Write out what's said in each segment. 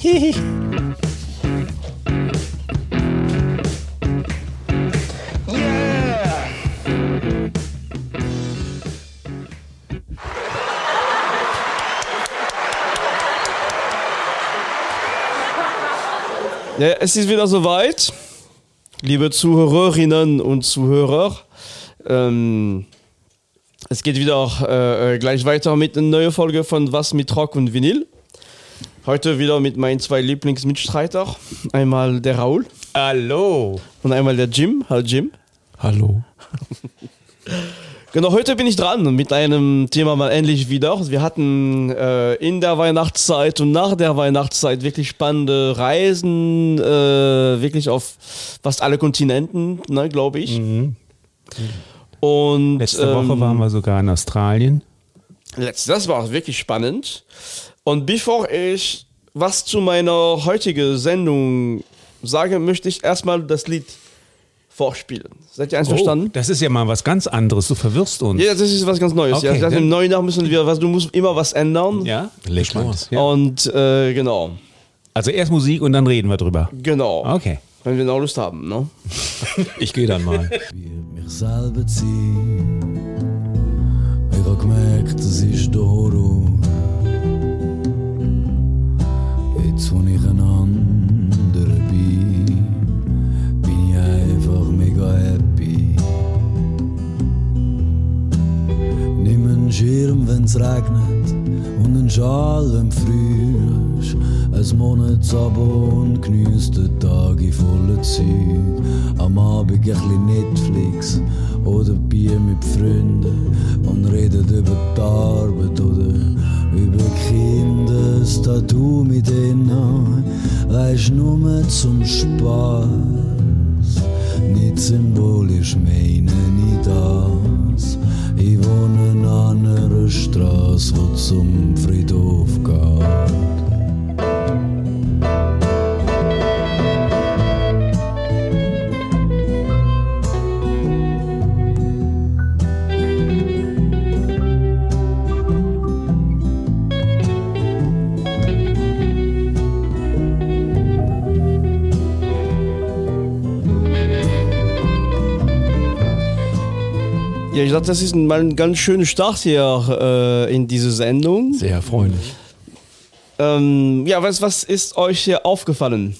Hihi. Ja, es ist wieder soweit, liebe Zuhörerinnen und Zuhörer. Ähm, es geht wieder äh, äh, gleich weiter mit einer neuen Folge von Was mit Rock und Vinyl. Heute wieder mit meinen zwei Lieblingsmitstreiter. Einmal der Raul Hallo. und einmal der Jim. Hallo Jim. Hallo. Genau, heute bin ich dran mit einem Thema mal endlich wieder. Wir hatten äh, in der Weihnachtszeit und nach der Weihnachtszeit wirklich spannende Reisen, äh, wirklich auf fast alle Kontinenten, ne, glaube ich. Und Letzte Woche ähm, waren wir sogar in Australien. Letzt, das war wirklich spannend. Und bevor ich was zu meiner heutigen Sendung sage, möchte ich erstmal das Lied vorspielen. Seid ihr einverstanden? Oh, das ist ja mal was ganz anderes. Du verwirrst uns. Ja, das ist was ganz Neues. ja, Okay, dann- im neuen Jahr müssen wir was, du musst immer was ändern. Ja? Leg los. Ja. Und äh, genau, Also erst Musik und dann reden wir drüber. genau. Okay. Wenn wir noch Lust haben, ne? Ich gehe dann mal. Jetzt, wo ich ein anderer bin, ich einfach mega happy. Nimm einen Schirm, wenn's regnet und einen Schal, wenn früh ist. Ein Monatsabo und geniesst den Tag in voller Zeit. Am Abend ein bisschen Netflix oder Bier mit Freunden und redet über die Arbeit oder über Kinder, das Tattoo mit ihnen. Weisst nur zum Spaß, nicht symbolisch meine ich das. Ich wohne an einer Straße, wo zum Friedhof Dachte, das ist mal ein ganz schöner Start hier äh, in diese Sendung. Sehr erfreulich. Ähm, ja, was, was ist euch hier aufgefallen?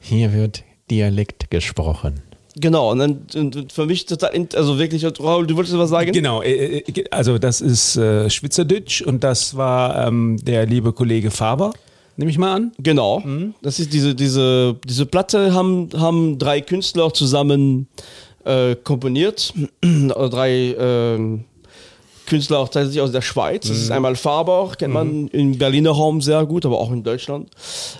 Hier wird Dialekt gesprochen. Genau, und dann und für mich total, also wirklich, Raul, du wolltest was sagen? Genau, äh, äh, also das ist äh, Schwitzerdütsch und das war ähm, der liebe Kollege Faber, nehme ich mal an. Genau. Das ist diese, diese, diese Platte haben, haben drei Künstler zusammen äh, komponiert. Drei ähm, Künstler auch tatsächlich aus der Schweiz. Das ist einmal Faber, kennt man im Berliner Raum sehr gut, aber auch in Deutschland.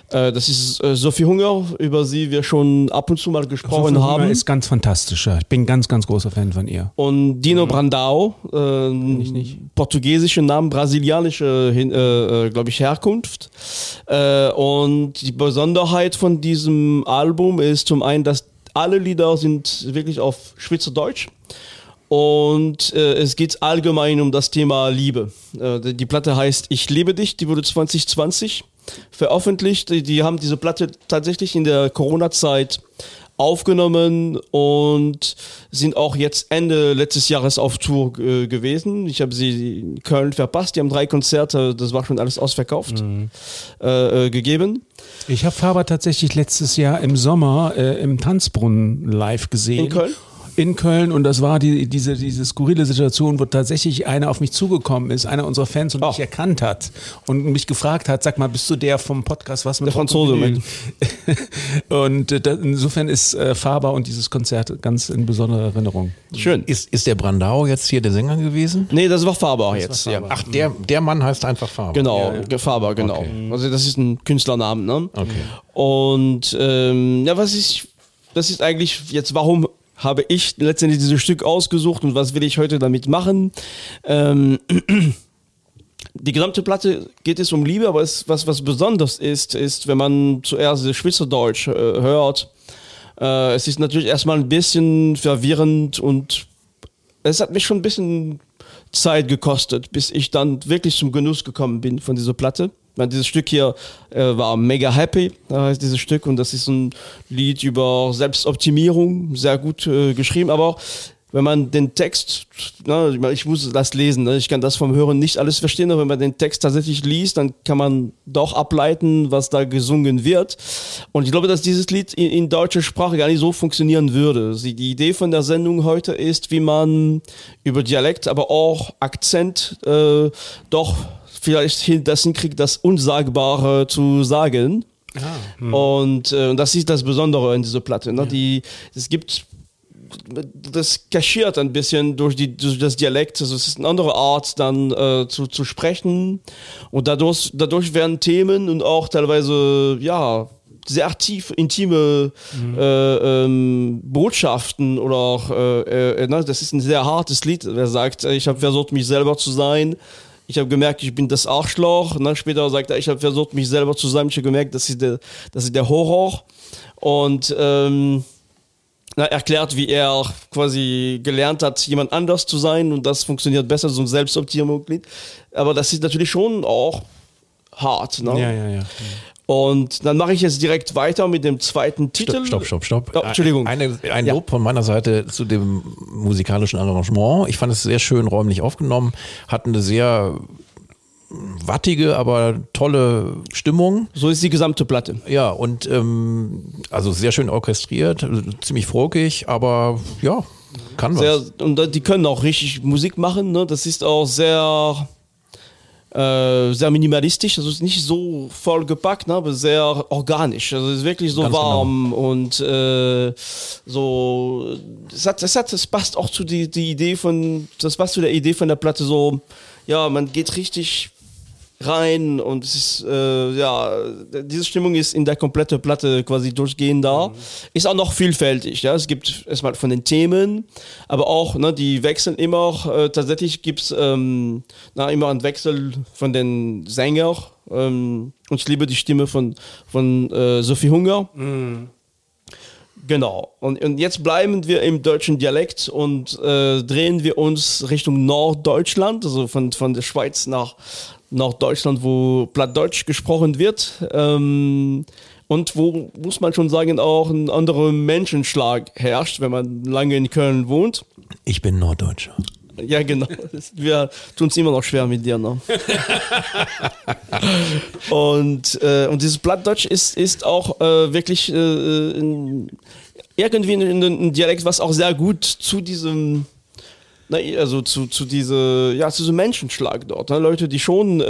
Äh, das ist äh, Sophie Hunger, über sie wir schon ab und zu mal gesprochen Sophie haben. Hunger ist ganz fantastisch. Ich bin ganz, ganz großer Fan von ihr. Und Dino Brandao, äh, portugiesische Namen, brasilianische, äh, glaube ich, Herkunft. Äh, und die Besonderheit von diesem Album ist zum einen, dass alle Lieder sind wirklich auf Schweizerdeutsch. Und äh, es geht allgemein um das Thema Liebe. Äh, die- Platte heißt Ich liebe dich, die wurde 2020 veröffentlicht. Die, die haben diese Platte tatsächlich in der Corona-Zeit aufgenommen und sind auch jetzt Ende letztes Jahres auf Tour äh, gewesen. Ich habe sie in Köln verpasst. Die haben drei Konzerte, das war schon alles ausverkauft, äh, äh, gegeben. Ich habe Faber tatsächlich letztes Jahr im Sommer äh, im Tanzbrunnen live gesehen. In Köln? In Köln und das war die, diese, diese skurrile Situation, wo tatsächlich einer auf mich zugekommen ist, einer unserer Fans und Oh. mich erkannt hat und mich gefragt hat, sag mal, bist du der vom Podcast was mit Der Franzose, Rock und äh, da, insofern ist äh, Faber und dieses Konzert ganz in besonderer Erinnerung. Schön. Ist, ist der Brandau jetzt hier der Sänger gewesen? Nee, das war Faber jetzt. Faber. Ja. Ach, der, der Mann heißt einfach Faber. Genau, Faber, genau. Okay. Also das ist ein Künstlernamen. Ne? Okay. Und ähm, ja, was ich, das ist eigentlich jetzt, warum habe ich letztendlich dieses Stück ausgesucht und was will ich heute damit machen? Ähm, die gesamte Platte geht es um Liebe, aber es, was, was besonders ist, ist, wenn man zuerst das Schweizerdeutsch äh, hört, äh, es ist natürlich erstmal ein bisschen verwirrend und es hat mich schon ein bisschen Zeit gekostet, bis ich dann wirklich zum Genuss gekommen bin von dieser Platte. Meine, dieses Stück hier äh, war mega happy, da heißt dieses Stück, und das ist ein Lied über Selbstoptimierung, sehr gut äh, geschrieben, aber auch wenn man den Text, na, ich muss das lesen, ne? ich kann das vom Hören nicht alles verstehen, aber wenn man den Text tatsächlich liest, dann kann man doch ableiten, was da gesungen wird. Und ich glaube, dass dieses Lied in, in deutscher Sprache gar nicht so funktionieren würde. Die Idee von der Sendung heute ist, wie man über Dialekt, aber auch Akzent äh, doch vielleicht hin, das hinkriegt, das Unsagbare zu sagen. Und äh, das ist das Besondere in dieser Platte. Ne? Die, es gibt das kaschiert ein bisschen durch, die, durch das Dialekt. Also es ist eine andere Art, dann äh, zu, zu sprechen. Und dadurch, dadurch werden Themen und auch teilweise, ja, sehr tief intime äh, ähm, Botschaften oder auch, äh, äh, ne, das ist ein sehr hartes Lied. Wer sagt, äh, ich habe versucht, mich selber zu sein. Ich habe gemerkt, ich bin das Arschloch. Ne? Später sagt er, ich habe versucht, mich selber zu sein. Ich habe gemerkt, das ist der, das ist der Horror. Und ähm, na, erklärt, wie er quasi gelernt hat, jemand anders zu sein und das funktioniert besser, so ein Selbstoptimierungslied. Aber das ist natürlich schon auch hart. Ne? Ja, ja, ja. Und dann mache ich jetzt direkt weiter mit dem zweiten Titel. Stopp, stopp, stopp. Oh, Entschuldigung. Eine, ein Ja. Lob von meiner Seite zu dem musikalischen Arrangement. Ich fand es sehr schön räumlich aufgenommen, hat eine sehr wattige, aber tolle Stimmung. So ist die gesamte Platte. Ja, und ähm, also sehr schön orchestriert, ziemlich frokig, aber ja, kann was. Sehr, und die können auch richtig Musik machen. Ne? Das ist auch sehr, äh, sehr minimalistisch. Also es ist nicht so vollgepackt, ne? aber sehr organisch. Also es ist wirklich so Ganz genau. warm und äh, so. Es, hat, es, hat, es passt auch zu die, die Idee von, das passt zu der Idee von der Platte so. Ja, man geht richtig rein und es ist, äh, ja, diese Stimmung ist in der kompletten Platte quasi durchgehend da. Ist auch noch vielfältig, ja. Es gibt erstmal von den Themen, aber auch, ne, die wechseln immer. Äh, tatsächlich gibt's ähm, na, immer einen Wechsel von den Sängern. Ähm, und ich liebe die Stimme von, von äh, Sophie Hunger. Genau. Und, und jetzt bleiben wir im deutschen Dialekt und äh, drehen wir uns Richtung Norddeutschland, also von, von der Schweiz nach Norddeutschland, wo Plattdeutsch gesprochen wird. Ähm, und wo, muss man schon sagen, auch ein anderer Menschenschlag herrscht, wenn man lange in Köln wohnt. Ich bin Norddeutscher. Ja, genau. Wir tun es immer noch schwer mit dir. Ne? und, äh, und dieses Plattdeutsch ist, ist auch äh, wirklich äh, ein, irgendwie ein, ein Dialekt, was auch sehr gut zu diesem na, also zu, zu diese, ja, zu diesem Menschenschlag dort. Ne? Leute, die schon äh,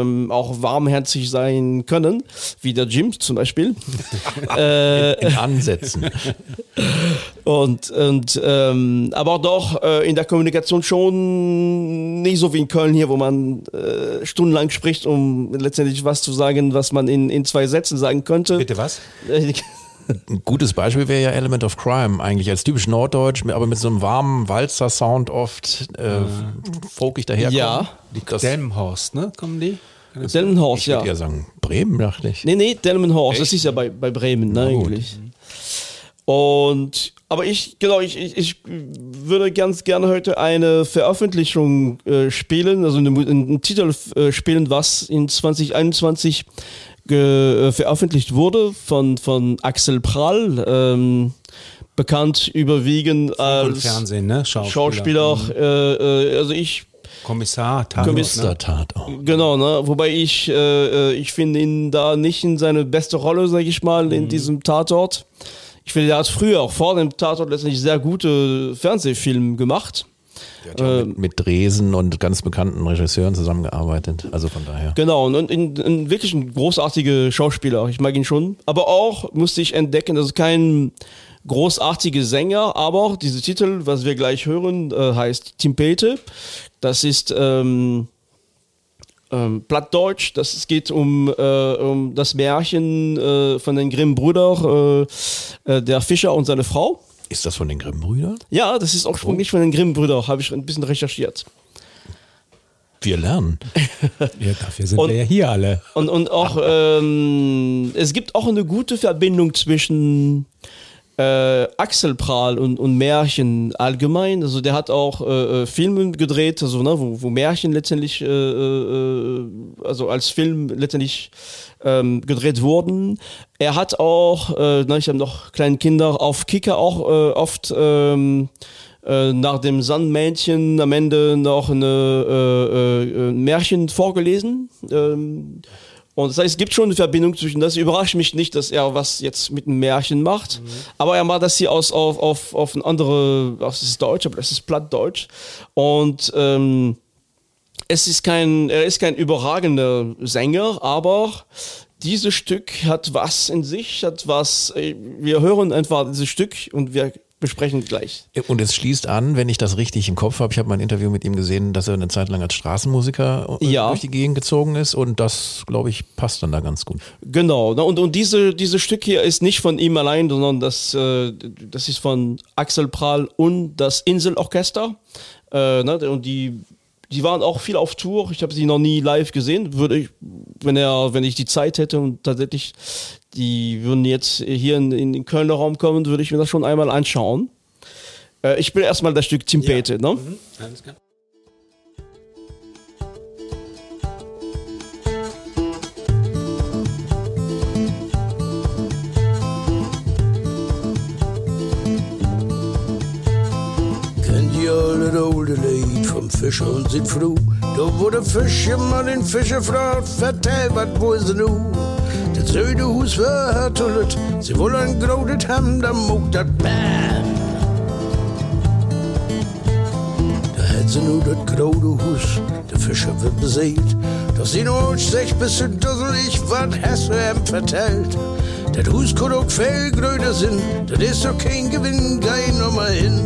ähm, auch warmherzig sein können, wie der Jim zum Beispiel. äh, In Ansätzen. und, und ähm, aber doch äh, in der Kommunikation schon nicht so wie in Köln hier, wo man äh, stundenlang spricht, um letztendlich was zu sagen, was man in, in zwei Sätzen sagen könnte. Bitte was? Ein gutes Beispiel wäre ja Element of Crime, eigentlich als typisch Norddeutsch, aber mit so einem warmen Walzer-Sound oft äh, folkig daherkommen. Ja. das, Delmenhorst, ne? Kommen die? Delmenhorst, ich ja. würde eher sagen Bremen, dachte ich. Nee, nee, Delmenhorst, das ist ja bei, bei Bremen, ne, gut. Und, aber ich, genau, ich, ich, ich würde ganz gerne heute eine Veröffentlichung äh, spielen, also eine, Mu- einen Titel äh, spielen, was in 2021 ge, äh, veröffentlicht wurde von, von Axel Prall, ähm, bekannt überwiegend als Fernsehen, ne? Schauspieler. Schauspieler. Äh, äh, also ich Kommissar, Tatort, Kommissar. ne? Münstertat auch. Genau, ne? Wobei ich, äh, äh, ich finde ihn da nicht in seine beste Rolle, sag ich mal, in diesem Tatort. Ich finde, er hat früher, auch vor dem Tatort, letztendlich sehr gute Fernsehfilme gemacht. Der hat ja mit, mit Dresen und ganz bekannten Regisseuren zusammengearbeitet. Also von daher. Genau, und in, in wirklich ein großartiger Schauspieler. Ich mag ihn schon. Aber auch musste ich entdecken, das ist kein großartiger Sänger, aber dieser Titel, was wir gleich hören, äh, heißt Timpete. Das ist ähm, ähm, Plattdeutsch. Das, es geht um, äh, um das Märchen äh, von den Grimm-Brüdern, äh, äh, der Fischer und seine Frau. Ist das von den Grimm-Brüdern? Ja, das ist ursprünglich von den Grimm-Brüdern, habe ich ein bisschen recherchiert. Wir lernen. Ja, dafür sind Und- wir ja hier alle. Und, und auch, ähm, es gibt auch eine gute Verbindung zwischen äh, Axel Prahl und, und Märchen allgemein. Also der hat auch äh, äh Filme gedreht, also ne, wo, wo Märchen letztendlich, äh, äh, also als Film letztendlich ähm, gedreht wurden. Er hat auch, äh, ne, ich habe noch kleine Kinder auf Kicker auch oft ähm, äh, nach dem Sandmännchen am Ende noch eine ein Märchen vorgelesen. Ähm, und das heißt, es gibt schon eine Verbindung zwischen das. Überrascht mich nicht, dass er was jetzt mit einem Märchen macht. Mhm. Aber er macht das hier aus, auf, auf, auf ein andere, das ist Deutsch, aber das ist Plattdeutsch. Und ähm, es ist kein, er ist kein überragender Sänger, aber dieses Stück hat was in sich, hat was, äh, wir hören einfach dieses Stück und wir besprechen gleich. Und es schließt an, wenn ich das richtig im Kopf habe, ich habe mal ein Interview mit ihm gesehen, dass er eine Zeit lang als Straßenmusiker äh, ja. durch die Gegend gezogen ist und das, glaube ich, passt dann da ganz gut. Genau, und, und diese, dieses Stück hier ist nicht von ihm allein, sondern das, äh, das ist von Axel Prahl und das Inselorchester. Äh, und die die waren auch viel auf Tour. Ich habe sie noch nie live gesehen. Würde ich, wenn er, wenn ich die Zeit hätte und tatsächlich die würden jetzt hier in, in den Kölner Raum kommen, würde ich mir das schon einmal anschauen. Äh, ich will erstmal das Stück Timpete, ja. ne? Mhm. Alles klar. Fischer und sin fru. Da wurde Fischermann den Fischer fragt, vertell, wat wo ist nu? Det søde hus var her tullet, se hvordan grådet ham, der mog dat band. Da hat sie nu dat gråde hus, der Fischer wird beseelt. Doch sie nur sech bis zu dussel, ich wat hast du ihm vertellt. Dat Hus kann auch viel größer sein, das ist doch kein Gewinn, geh nochmal hin.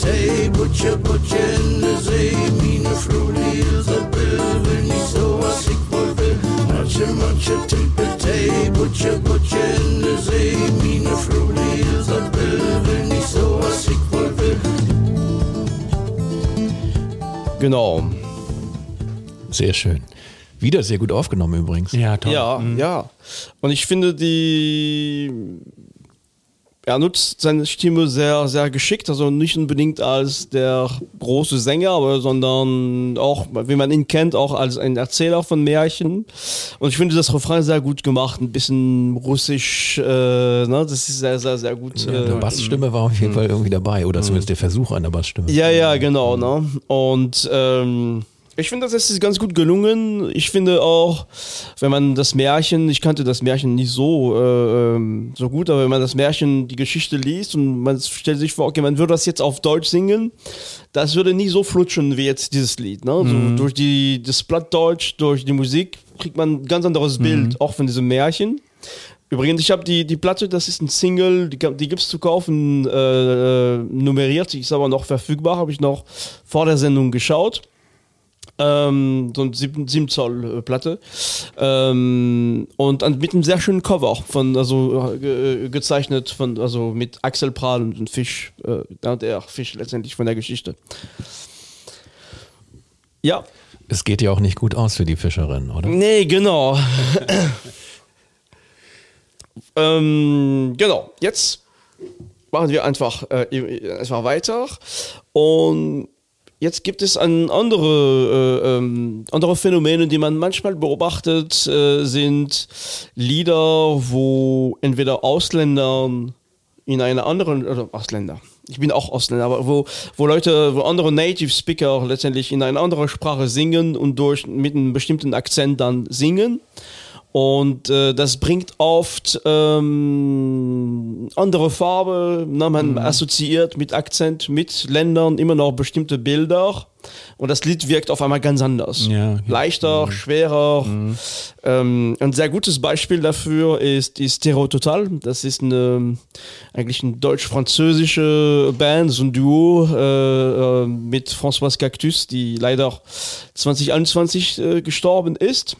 Tippetei, Butcher, Butcher in der See, meine Frau Elisabeth, wenn ich so was ich wohl will. Manche, manche Tippetei, Butcher, Butcher in der See, meine Frau Elisabeth, wenn ich so was ich wohl will. Genau. Sehr schön. Wieder sehr gut aufgenommen übrigens. Ja, toll. Ja, mhm. ja. Und ich finde die er nutzt seine Stimme sehr, sehr geschickt, also nicht unbedingt als der große Sänger, aber sondern auch, wie man ihn kennt, auch als ein Erzähler von Märchen. Und ich finde das Refrain sehr gut gemacht, ein bisschen russisch, äh, ne? das ist sehr, sehr, sehr gut. Ja, die äh, Bassstimme war auf jeden Fall irgendwie dabei, oder zumindest der Versuch einer Bassstimme. Ja, ja, genau. Ne? Und ähm, ich finde, das ist ganz gut gelungen. Ich finde auch, wenn man das Märchen, ich kannte das Märchen nicht so, äh, ähm, so gut, aber wenn man das Märchen, die Geschichte liest und man stellt sich vor, okay, man würde das jetzt auf Deutsch singen, das würde nicht so flutschen wie jetzt dieses Lied. Ne? Mhm. So durch die, das Plattdeutsch, durch die Musik kriegt man ein ganz anderes mhm. Bild, auch von diesem Märchen. Übrigens, ich habe die, die Platte, das ist ein Single, die, die gibt es zu kaufen, äh, äh, nummeriert, die ist aber noch verfügbar, habe ich noch vor der Sendung geschaut. Ähm, so eine 7, 7 Zoll äh, Platte. Ähm, und an, mit einem sehr schönen Cover von, also äh, gezeichnet von, also mit Axel Prahl und, und Fisch, äh, der Fisch letztendlich von der Geschichte. Ja. Es geht ja auch nicht gut aus für die Fischerin, oder? Nee, genau. ähm, genau, jetzt machen wir einfach, äh, einfach weiter und Jetzt gibt es ein andere, äh, ähm, andere Phänomene, die man manchmal beobachtet, äh, sind Lieder, wo entweder Ausländer in einer anderen, also Ausländer, ich bin auch Ausländer, aber wo, wo Leute, wo andere Native Speaker letztendlich in einer anderen Sprache singen und durch mit einem bestimmten Akzent dann singen. Und äh, das bringt oft ähm, andere Farbe, ne? man mhm. assoziiert mit Akzent, mit Ländern immer noch bestimmte Bilder. Und das Lied wirkt auf einmal ganz anders. Ja, okay. Leichter, mhm. schwerer. Mhm. Ähm, ein sehr gutes Beispiel dafür ist die Stereo Total. Das ist eine, eigentlich eine deutsch-französische Band, so ein Duo äh, äh mit François Cactus, die leider 2021 äh, gestorben ist.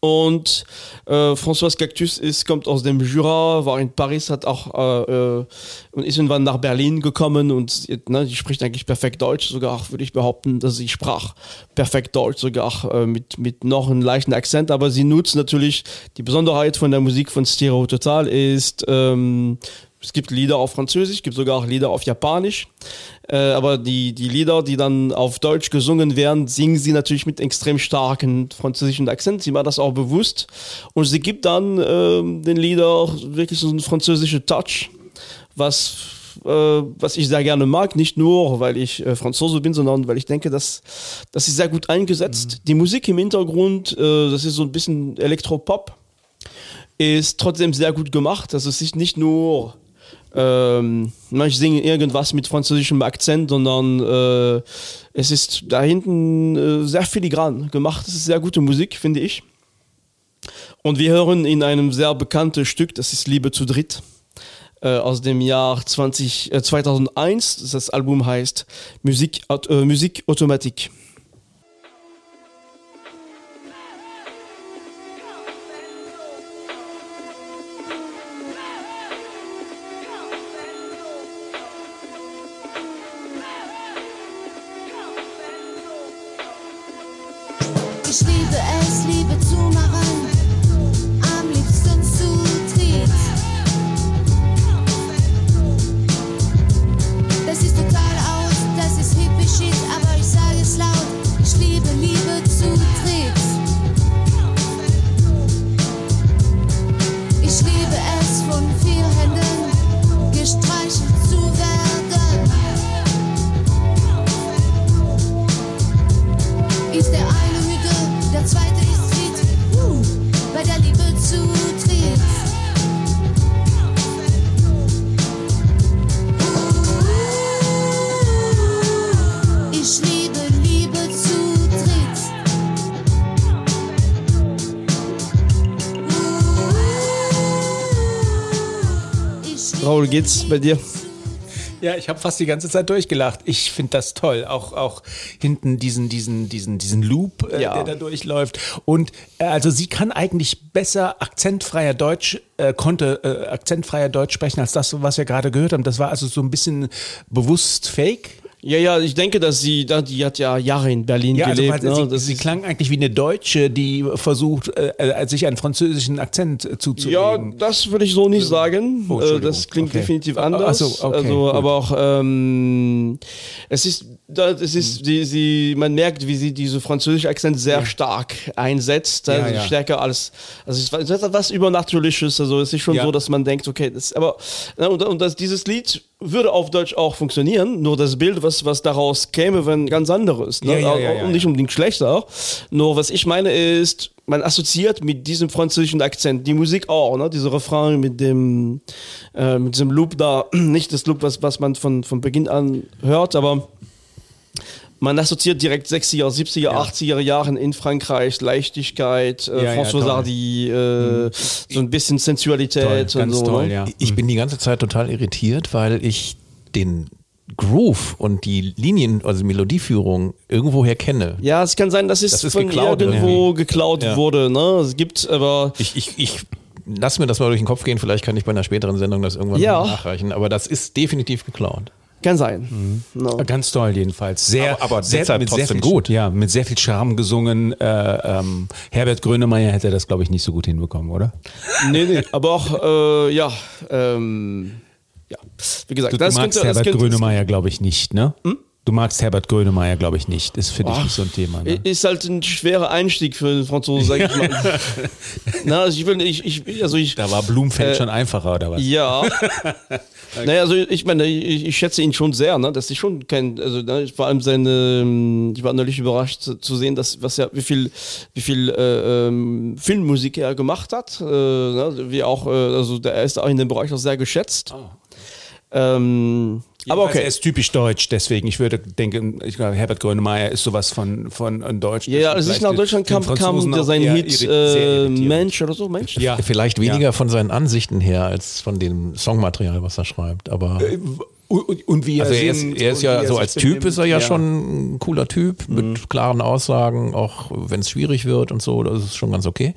Und äh, François Cactus ist, kommt aus dem Jura, war in Paris, hat auch äh, äh, und ist irgendwann nach Berlin gekommen und ne, die spricht eigentlich perfekt Deutsch, sogar würde ich behaupten, dass sie sprach perfekt Deutsch, sogar äh, mit, mit noch einem leichten Akzent, aber sie nutzt natürlich die Besonderheit von der Musik von Stereo Total ist, ähm, es gibt Lieder auf Französisch, es gibt sogar auch Lieder auf Japanisch. Äh, aber die, die Lieder, die dann auf Deutsch gesungen werden, singen sie natürlich mit extrem starken französischen Akzent. Sie war das auch bewusst. Und sie gibt dann äh, den Lieder wirklich so einen französischen Touch, was, äh, was ich sehr gerne mag. Nicht nur, weil ich äh, Franzose bin, sondern weil ich denke, dass das ist sehr gut eingesetzt. Mhm. Die Musik im Hintergrund, äh, das ist so ein bisschen Elektropop, ist trotzdem sehr gut gemacht. Also es ist nicht nur ähm, ich singe irgendwas mit französischem Akzent, sondern äh, es ist da hinten äh, sehr filigran gemacht. Es ist sehr gute Musik, finde ich. Und wir hören in einem sehr bekannten Stück, das ist Liebe zu dritt, äh, aus dem Jahr 20, 2001. Das Album heißt Musik, äh, Musik Automatik. Raul, geht's bei dir? Ja, ich habe fast die ganze Zeit durchgelacht. Ich finde das toll. Auch, auch hinten diesen, diesen, diesen, diesen Loop, äh, ja. der da durchläuft. Und äh, also sie kann eigentlich besser akzentfreier Deutsch, äh, konnte äh, akzentfreier Deutsch sprechen als das, was wir gerade gehört haben. Das war also so ein bisschen bewusst fake. Ja, ja, ich denke, dass sie, die hat ja Jahre in Berlin ja, also gelebt. Also, ne? sie, sie klang eigentlich wie eine Deutsche, die versucht, äh, äh sich einen französischen Akzent zuzulegen. Ja, das würde ich so nicht sagen. Oh, äh, das klingt okay. definitiv anders. Ach so, okay, also, aber auch, ähm, es ist, es ist, die, sie, man merkt, wie sie diese französische Akzent sehr ja. stark einsetzt, also ja, stärker als, also es ist etwas Übernatürliches. Also es ist schon so, dass man denkt, okay, das, aber und, und das, dieses Lied würde auf Deutsch auch funktionieren, nur das Bild, was, was daraus käme, wenn ganz anderes. Ne? Ja, ja, ja, und nicht unbedingt schlechter. Nur was ich meine ist, man assoziiert mit diesem französischen Akzent die Musik auch, ne? Diese Refrain mit dem, äh, mit diesem Loop da, nicht das Loop, was, was man von, von Beginn an hört, aber man assoziiert direkt 60er, 70er, ja. 80er Jahren in Frankreich, Leichtigkeit, äh, ja, François ja, Sardy, äh, mhm. so ein bisschen Sensualität toll, und so. Toll, ne? ja. Ich bin die ganze Zeit total irritiert, weil ich den Groove und die Linien, also Melodieführung irgendwoher kenne. Ja, es kann sein, dass es das von geklaut, irgendwo geklaut wurde. Ne? Es gibt aber... Ich, ich, ich lass mir das mal durch den Kopf gehen, vielleicht kann ich bei einer späteren Sendung das irgendwann nachreichen, aber das ist definitiv geklaut. Kann sein. Mhm. No. Ganz toll jedenfalls. Sehr, aber, aber sehr, deshalb mit trotzdem sehr viel, gut. Ja, mit sehr viel Charme gesungen. Äh, ähm, Herbert Grönemeyer hätte das, glaube ich, nicht so gut hinbekommen, oder? Nee, nee, aber auch, äh, ja, ähm, ja, wie gesagt. Du, das du magst könnte, Herbert könnte, Grönemeyer, glaube ich, nicht, ne? Hm? Du magst Herbert Grönemeyer, glaube ich, nicht. Das finde ich nicht so ein Thema. Ne? Ist halt ein schwerer Einstieg für den Franzosen, sag ich mal. Na, also ich will, ich, ich, also ich, da war Blumenfeld äh, schon einfacher, oder was? Ja. okay. Naja, also ich meine, ich, ich, schätze ihn schon sehr, ne? Das ist schon kein, also ne, vor allem seine, ich war neulich überrascht zu, sehen, dass was er, wie viel, wie viel äh, ähm, Filmmusik er gemacht hat. Äh, ne? Wie auch, äh, also der, er ist auch in dem Bereich auch sehr geschätzt. Oh. Ähm, aber okay. Er ist typisch deutsch, deswegen. Ich würde denken, ich glaube, Herbert Grönemeyer ist sowas von, von, von Deutsch. Ja, als ich nach Deutschland kam, kam der sein Hit äh, Mensch oder so, Mensch. Ja. Vielleicht weniger ja. von seinen Ansichten her als von dem Songmaterial, was er schreibt. Aber äh, Und, und wie er Also er ist, singt er ist ja wie so als Typ ist er ja, schon ein cooler Typ mit klaren Aussagen, auch wenn es schwierig wird und so, das ist schon ganz okay.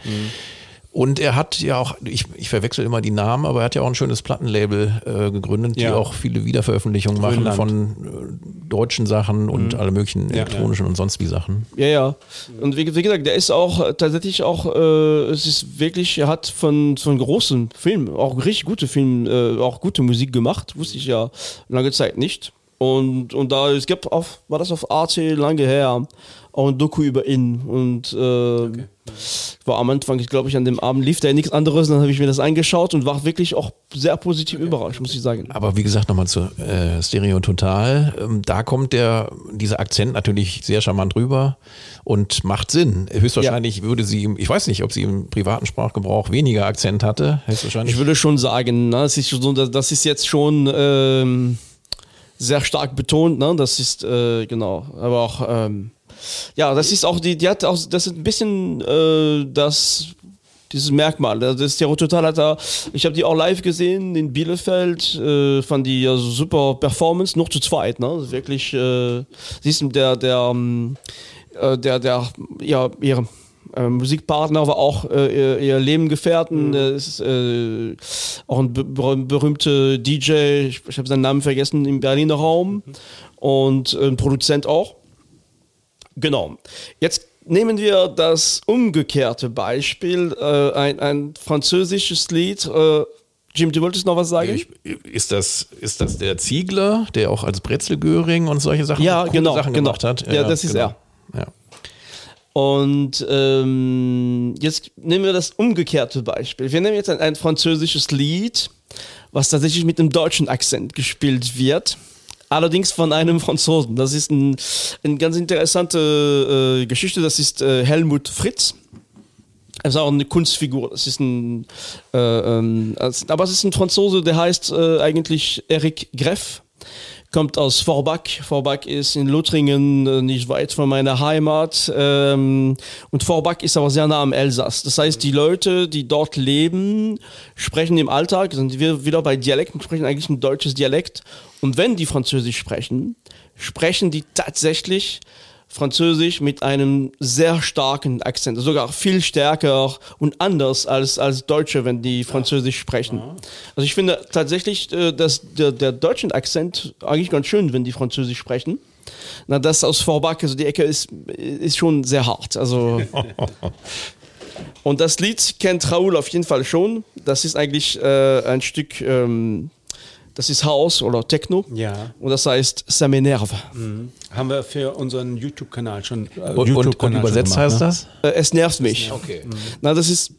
Und er hat ja auch, ich, ich verwechsel immer die Namen, aber er hat ja auch ein schönes Plattenlabel äh, gegründet, die Ja. auch viele Wiederveröffentlichungen machen Grönland. von äh, deutschen Sachen und alle möglichen elektronischen und sonst wie Sachen. Ja, ja. Und wie, wie gesagt, der ist auch äh, tatsächlich auch, äh, es ist wirklich, er hat von, von großen Filmen, auch richtig gute Filme, äh, auch gute Musik gemacht, wusste ich ja lange Zeit nicht. Und, und da, es gibt auf, war das auf Arte lange her, auch ein Doku über ihn. Und äh, war am Anfang, ich glaube ich, an dem Abend lief da nichts anderes, dann habe ich mir das angeschaut und war wirklich auch sehr positiv überrascht, muss ich sagen. Aber wie gesagt, nochmal zu äh, Stereo Total. Ähm, da kommt der, dieser Akzent natürlich sehr charmant rüber und macht Sinn. Höchstwahrscheinlich würde sie ich weiß nicht, ob sie im privaten Sprachgebrauch weniger Akzent hatte. Höchstwahrscheinlich. Ich würde schon sagen, ne, das, ist so, das ist jetzt schon ähm, sehr stark betont, ne? Das ist äh, genau, aber auch ähm, ja, das ist auch die, die hat auch, das ist ein bisschen äh, das dieses Merkmal. Das ist ja total hat da, ich habe die auch live gesehen in Bielefeld, äh, fand die also super Performance, nur zu zweit, ne? Ist Wirklich, äh, siehst du, der, der, ähm, äh, der, der, ja, ihre äh, Musikpartner war auch äh, ihr, ihr Lebengefährten, äh, ist auch ein be ber- berühmter DJ, ich, ich habe seinen Namen vergessen, im Berliner Raum und äh, ein Produzent auch. Genau. Jetzt nehmen wir das umgekehrte Beispiel, äh, ein, ein französisches Lied. Äh, Jim, du wolltest noch was sagen? Ich, ist, das, ist das der Ziegler, der auch als Brezelgöring und solche Sachen, Ja, genau, Sachen genau. gemacht hat? Ja, das ist er. Ja. Und ähm, jetzt nehmen wir das umgekehrte Beispiel. Wir nehmen jetzt ein, ein französisches Lied, was tatsächlich mit einem deutschen Akzent gespielt wird. Allerdings von einem Franzosen. Das ist ein, eine ganz interessante äh, Geschichte. Das ist äh, Helmut Fritz. Er ist auch eine Kunstfigur. Das ist ein, äh, ähm, aber es ist ein Franzose, der heißt äh, eigentlich Eric Greff. Kommt aus Forbach. Forbach ist in Lothringen, äh, nicht weit von meiner Heimat. Ähm, und Forbach ist aber sehr nah am Elsass. Das heißt, die Leute, die dort leben, sprechen im Alltag, sind wir wieder bei Dialekten, sprechen eigentlich ein deutsches Dialekt. Und wenn die Französisch sprechen, sprechen die tatsächlich Französisch mit einem sehr starken Akzent, sogar viel stärker und anders als, als Deutsche, wenn die Französisch sprechen. Also ich finde tatsächlich, äh, dass der, der deutsche Akzent eigentlich ganz schön, wenn die Französisch sprechen. Na, das aus Vorbach, also die Ecke ist, ist schon sehr hart. Also und das Lied kennt Raoul auf jeden Fall schon. Das ist eigentlich äh, ein Stück, ähm, das ist House oder Techno. Ja. Und das heißt Ça m'énerve. Haben wir für unseren YouTube-Kanal schon. Äh, Und, und, und YouTube-Kanal schon übersetzt gemacht, heißt ne? das? Äh, es nervt mich. Okay. Na, das ist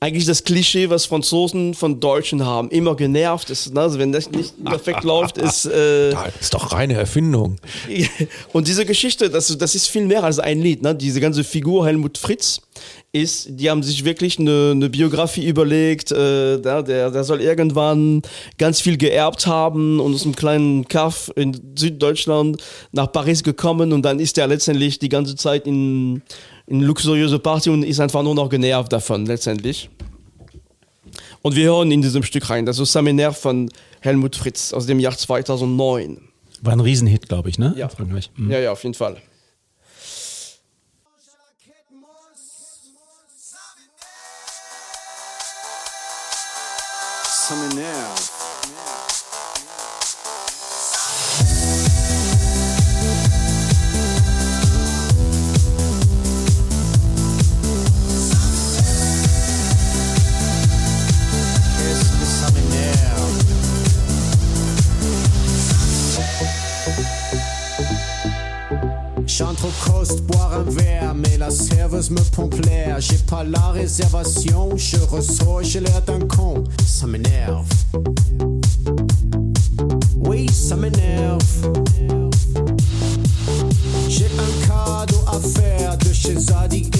eigentlich das Klischee, was Franzosen von Deutschen haben. Immer genervt. Ist, ne? also wenn das nicht perfekt läuft, ist. Äh, Das ist doch reine Erfindung. und diese Geschichte, das, das ist viel mehr als ein Lied. Ne? Diese ganze Figur Helmut Fritz ist, die haben sich wirklich eine, eine Biografie überlegt. Äh, der, der, soll irgendwann ganz viel geerbt haben und aus einem kleinen Kaff in Süddeutschland nach Paris gekommen und dann ist er letztendlich die ganze Zeit in, in luxuriöse Party und ist einfach nur noch genervt davon letztendlich. Und wir hören in diesem Stück rein. Das ist Saminaire von Helmut Fritz aus dem Jahr 2009. War ein Riesenhit, glaube ich, ne? Ja. In Frankreich. Mhm. Ja, ja, auf jeden Fall. Cost boire un verre, mais la serveuse me pompe l'air. J'ai pas la réservation, je ressors, j'ai l'air d'un con. Ça m'énerve. Oui, ça m'énerve. J'ai un cadeau à faire de chez Zadig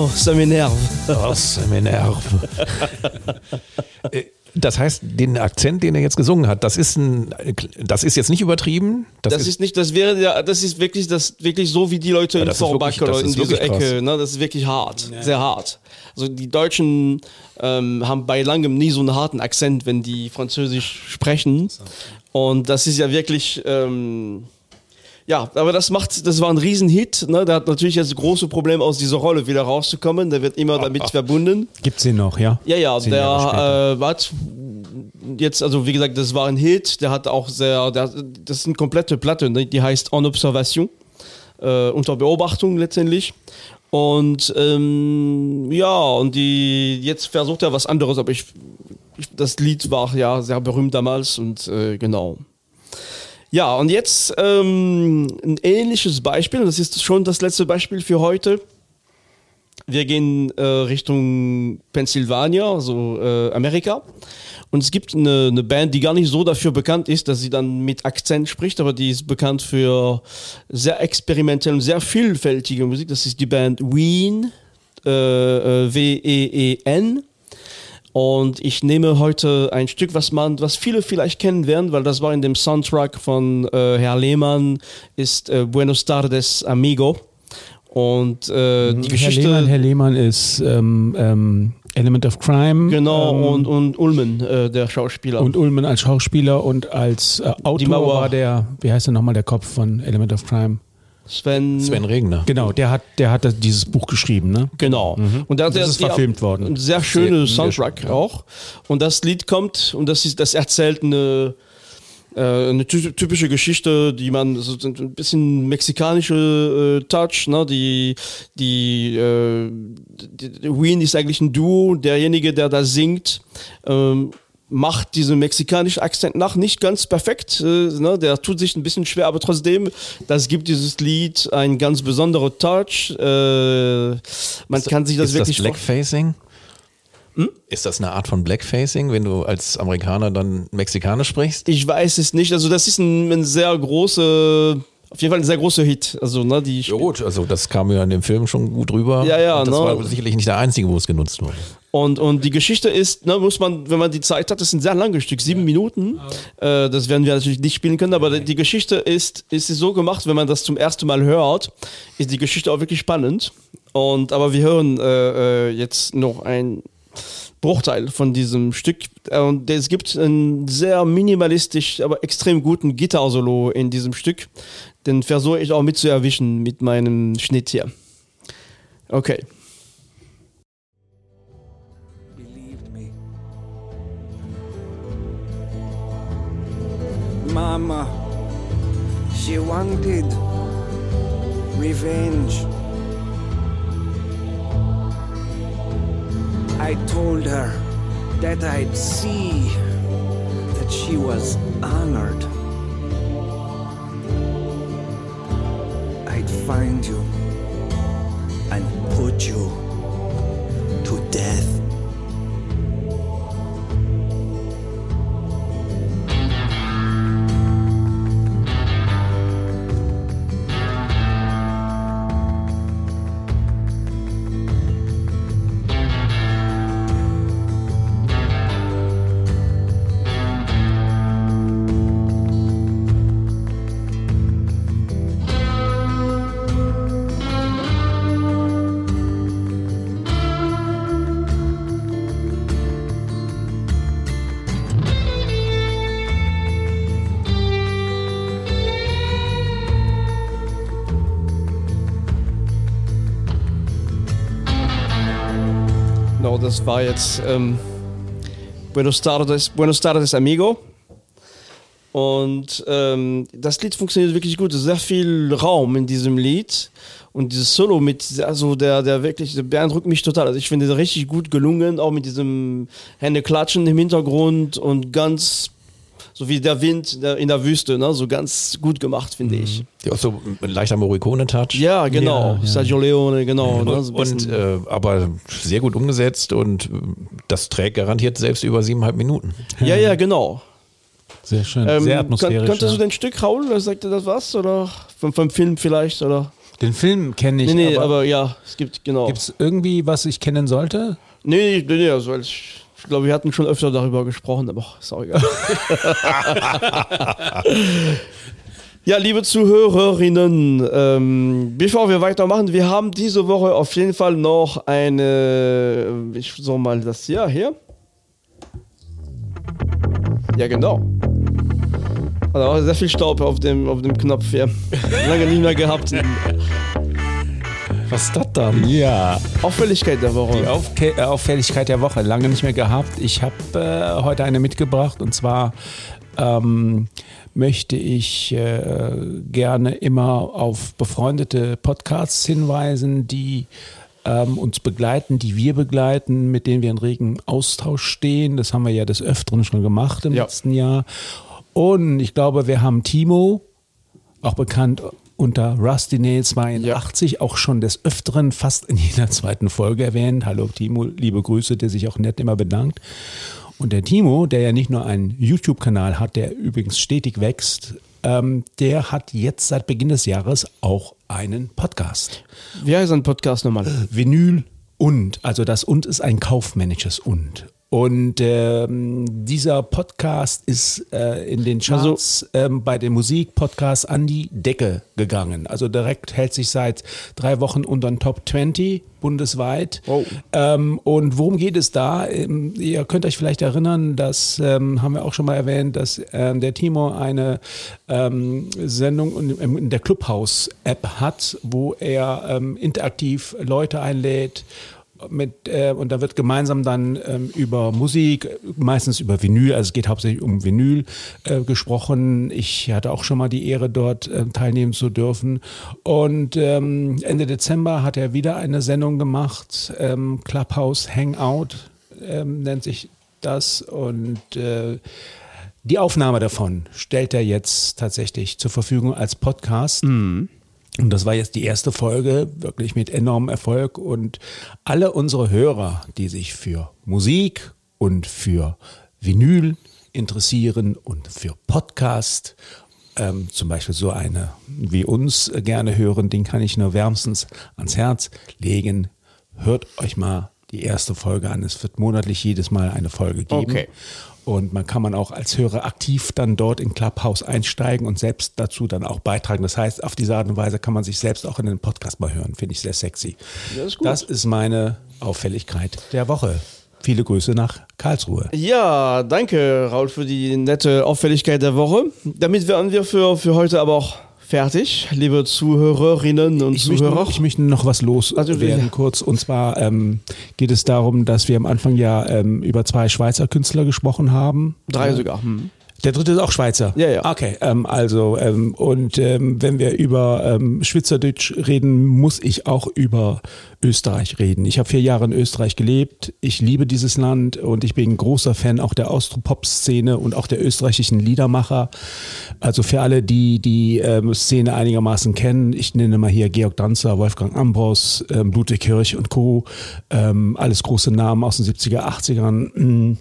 Oh, ça m'énerve. Oh, ça m'énerve. Äh, das heißt, den Akzent, den er jetzt gesungen hat, das ist ein, das ist jetzt nicht übertrieben. Das, das ist, ist, nicht, das wäre ja, das ist wirklich, das wirklich so wie die Leute ja, in Vorbach oder in dieser Ecke. Ne, das ist wirklich hart, ja. sehr hart. Also die Deutschen ähm, haben bei langem nie so einen harten Akzent, wenn die Französisch sprechen. Und das ist ja wirklich. Ähm, ja, aber das macht, das war ein Riesenhit. Ne? Der hat natürlich jetzt große Probleme aus dieser Rolle wieder rauszukommen. Der wird immer damit verbunden. Gibt sie noch, ja? Ja, ja. Zehn der äh, hat jetzt, also wie gesagt, das war ein Hit. Der hat auch sehr, der, das ist eine komplette Platte. Ne? Die heißt En Observation, äh, unter Beobachtung letztendlich. Und ähm, ja, und die jetzt versucht er was anderes, aber ich, ich das Lied war ja sehr berühmt damals und äh, genau. Ja, und jetzt ähm, ein ähnliches Beispiel, das ist schon das letzte Beispiel für heute. Wir gehen äh, Richtung Pennsylvania, also äh, Amerika. Und es gibt eine, eine, Band, die gar nicht so dafür bekannt ist, dass sie dann mit Akzent spricht, aber die ist bekannt für sehr experimentelle und sehr vielfältige Musik. Das ist die Band Ween, äh, äh W-E-E-N. Und ich nehme heute ein Stück, was man, was viele vielleicht kennen werden, weil das war in dem Soundtrack von äh, Herr Lehmann, ist äh, Buenos Tardes Amigo. Und äh, die Geschichte. Herr Lehmann, Herr Lehmann ist ähm, ähm, Element of Crime. Genau, ähm, und, und Ulmen, äh, der Schauspieler. Und Ulmen als Schauspieler und als äh, Autor war der, wie heißt der nochmal, der Kopf von Element of Crime? Sven, Sven Regner. Genau, der hat, der hat dieses Buch geschrieben, ne? Genau. Mhm. Und das, das ist verfilmt worden. Ein sehr schöner Soundtrack ja. auch. Und das Lied kommt und das ist, das erzählt eine, äh, eine typische Geschichte, die man so ein bisschen mexikanische äh, Touch, ne? Die, die, äh, die, Wien ist eigentlich ein Duo. Derjenige, der da singt, ähm, macht diesen mexikanischen Akzent nach, nicht ganz perfekt. Äh, ne? Der tut sich ein bisschen schwer, aber trotzdem, das gibt dieses Lied einen ganz besonderen Touch. Äh, man ist, kann sich das ist wirklich. Das Blackfacing? Hm? Ist das eine Art von Blackfacing, wenn du als Amerikaner dann Mexikanisch sprichst? Ich weiß es nicht. Also das ist ein, ein sehr große auf jeden Fall ein sehr großer Hit. Also, ne, die ja gut, also das kam ja in dem Film schon gut rüber. Ja, ja. Und das ne? war sicherlich nicht der einzige, wo es genutzt wurde. Und, und die Geschichte ist, ne, muss man, wenn man die Zeit hat, das ist ein sehr langes Stück, sieben Minuten. Äh, das werden wir natürlich nicht spielen können, aber die Geschichte ist, ist so gemacht, wenn man das zum ersten Mal hört, ist die Geschichte auch wirklich spannend. Und aber wir hören äh, äh jetzt noch ein Bruchteil von diesem Stück. Und es gibt einen sehr minimalistisch, aber extrem guten Gitarre-Solo in diesem Stück. Den versuche ich auch mit zu erwischen mit meinem Schnitt hier. Okay. Mama, she wanted revenge. I told her that I'd see that she was honored. I'd find you and put you to death. Das war jetzt ähm, Buenos, Tardes, Buenos Tardes Amigo. Und ähm, das Lied funktioniert wirklich gut. Sehr viel Raum in diesem Lied. Und dieses Solo mit, also der, der wirklich, der beeindruckt mich total. Also ich finde das richtig gut gelungen, auch mit diesem Hände klatschen im Hintergrund und ganz so wie der Wind in der Wüste, ne? so ganz gut gemacht, finde mhm. ich. Ja, auch so ein leichter Morricone-Touch. Ja, genau. Ja, ja. Sergio Leone, genau. Ne? So und äh, aber sehr gut umgesetzt und das trägt garantiert selbst über siebeneinhalb Minuten. Ja, ja, genau. Sehr schön, Ähm, sehr atmosphärisch. Könntest ja. du den Stück Raul, oder sagt dir das was? Oder vom, vom Film vielleicht? Oder? Den Film kenne ich, Nee, nee, aber, aber, ja, es gibt, genau. gibt es irgendwie, was ich kennen sollte? Nee, nee, nee, also ich, ich glaube, wir hatten schon öfter darüber gesprochen, aber ist auch egal. ja, liebe Zuhörerinnen, ähm, bevor wir weitermachen, wir haben diese Woche auf jeden Fall noch eine, ich soll mal das hier, hier. Ja, genau. Also sehr viel Staub auf dem, auf dem Knopf hier. Lange nicht mehr gehabt. Was ist das dann? Ja, Auffälligkeit der Woche. die Aufke äh, Auffälligkeit der Woche, lange nicht mehr gehabt. Ich habe äh, heute eine mitgebracht und zwar ähm, möchte ich äh, gerne immer auf befreundete Podcasts hinweisen, die ähm, uns begleiten, die wir begleiten, mit denen wir in regen Austausch stehen. Das haben wir ja des Öfteren schon gemacht im Ja. letzten Jahr. Und ich glaube, wir haben Timo, auch bekannt unter Rusty Nail 82, auch schon des Öfteren fast in jeder zweiten Folge erwähnt. Hallo Timo, liebe Grüße, der sich auch nett immer bedankt. Und der Timo, der ja nicht nur einen YouTube-Kanal hat, der übrigens stetig wächst, ähm, der hat jetzt seit Beginn des Jahres auch einen Podcast. Wie heißt ein Podcast nochmal? Vinyl und, also das und ist ein kaufmännisches und. Und ähm, dieser Podcast ist äh, in den Charts ähm, bei den Musikpodcasts an die Decke gegangen. Also direkt hält sich seit drei Wochen unter den Top 20 bundesweit. Wow. Ähm, und worum geht es da? Ähm, ihr könnt euch vielleicht erinnern, das ähm, haben wir auch schon mal erwähnt, dass ähm, der Timo eine ähm, Sendung in, in der Clubhouse-App hat, wo er ähm, interaktiv Leute einlädt mit, äh, und da wird gemeinsam dann ähm, über Musik, meistens über Vinyl, also es geht hauptsächlich um Vinyl äh, gesprochen. Ich hatte auch schon mal die Ehre, dort äh, teilnehmen zu dürfen. Und ähm, Ende Dezember hat er wieder eine Sendung gemacht, ähm, Clubhouse Hangout ähm, nennt sich das. Und äh, die Aufnahme davon stellt er jetzt tatsächlich zur Verfügung als Podcast. Und das war jetzt die erste Folge, wirklich mit enormem Erfolg. Und alle unsere Hörer, die sich für Musik und für Vinyl interessieren und für Podcast, ähm, zum Beispiel so eine wie uns gerne hören, den kann ich nur wärmstens ans Herz legen. Hört euch mal die erste Folge an. Es wird monatlich jedes Mal eine Folge geben. Okay. Und man kann man auch als Hörer aktiv dann dort in Clubhouse einsteigen und selbst dazu dann auch beitragen. Das heißt, auf diese Art und Weise kann man sich selbst auch in den Podcast mal hören. Finde ich sehr sexy. Das ist gut. Das ist meine Auffälligkeit der Woche. Viele Grüße nach Karlsruhe. Ja, danke, Raul, für die nette Auffälligkeit der Woche. Damit wären wir für, für heute aber auch fertig, liebe Zuhörerinnen und Ich möchte, Zuhörer. ich möchte noch was Also, loswerden ja. kurz. Und zwar ähm, geht es darum, dass wir am Anfang ja ähm, über zwei Schweizer Künstler gesprochen haben. Drei sogar. Hm. Der dritte ist auch Schweizer. Ja, ja. Okay, ähm, also ähm, und ähm, wenn wir über ähm, Schweizerdeutsch reden, muss ich auch über Österreich reden. Ich habe vier Jahre in Österreich gelebt. Ich liebe dieses Land und ich bin ein großer Fan auch der Austropop-Szene und auch der österreichischen Liedermacher. Also für alle, die die ähm, Szene einigermaßen kennen, ich nenne mal hier Georg Danzer, Wolfgang Ambros, ähm, Ludwig Hirsch und Co. Ähm, alles große Namen aus den 70er, 80ern.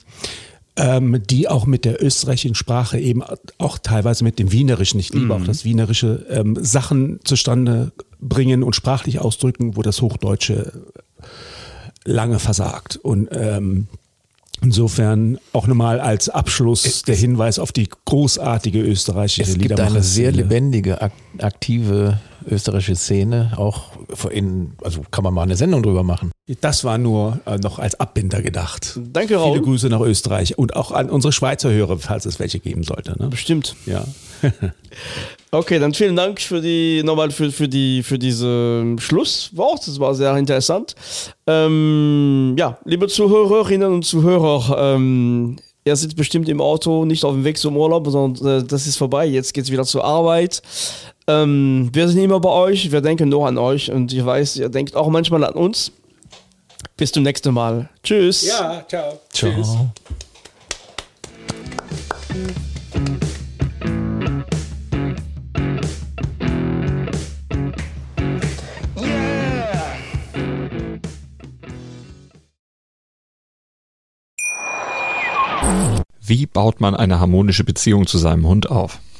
Ähm, die auch mit der österreichischen Sprache eben auch teilweise mit dem Wienerischen, ich liebe auch das Wienerische, ähm, Sachen zustande bringen und sprachlich ausdrücken, wo das Hochdeutsche lange versagt. Und ähm, insofern auch nochmal als Abschluss der Hinweis auf die großartige österreichische Es gibt eine sehr lebendige, ak aktive österreichische Szene. Auch in, also kann man mal eine Sendung drüber machen. Das war nur äh, noch als Abbinder gedacht. Danke, Raul. Viele Grüße nach Österreich und auch an unsere Schweizer Hörer, falls es welche geben sollte. Ne? Bestimmt. Ja. Okay, dann vielen Dank für die nochmal für, für die für diese Schlusswort. Das war sehr interessant. Ähm, ja, liebe Zuhörerinnen und Zuhörer, ähm, ihr sitzt bestimmt im Auto, nicht auf dem Weg zum Urlaub, sondern äh, das ist vorbei. Jetzt geht's wieder zur Arbeit. Ähm, wir sind immer bei euch, wir denken nur an euch und ich weiß, ihr denkt auch manchmal an uns. Bis zum nächsten Mal. Tschüss. Ja, ciao. Ciao. Wie baut man eine harmonische Beziehung zu seinem Hund auf?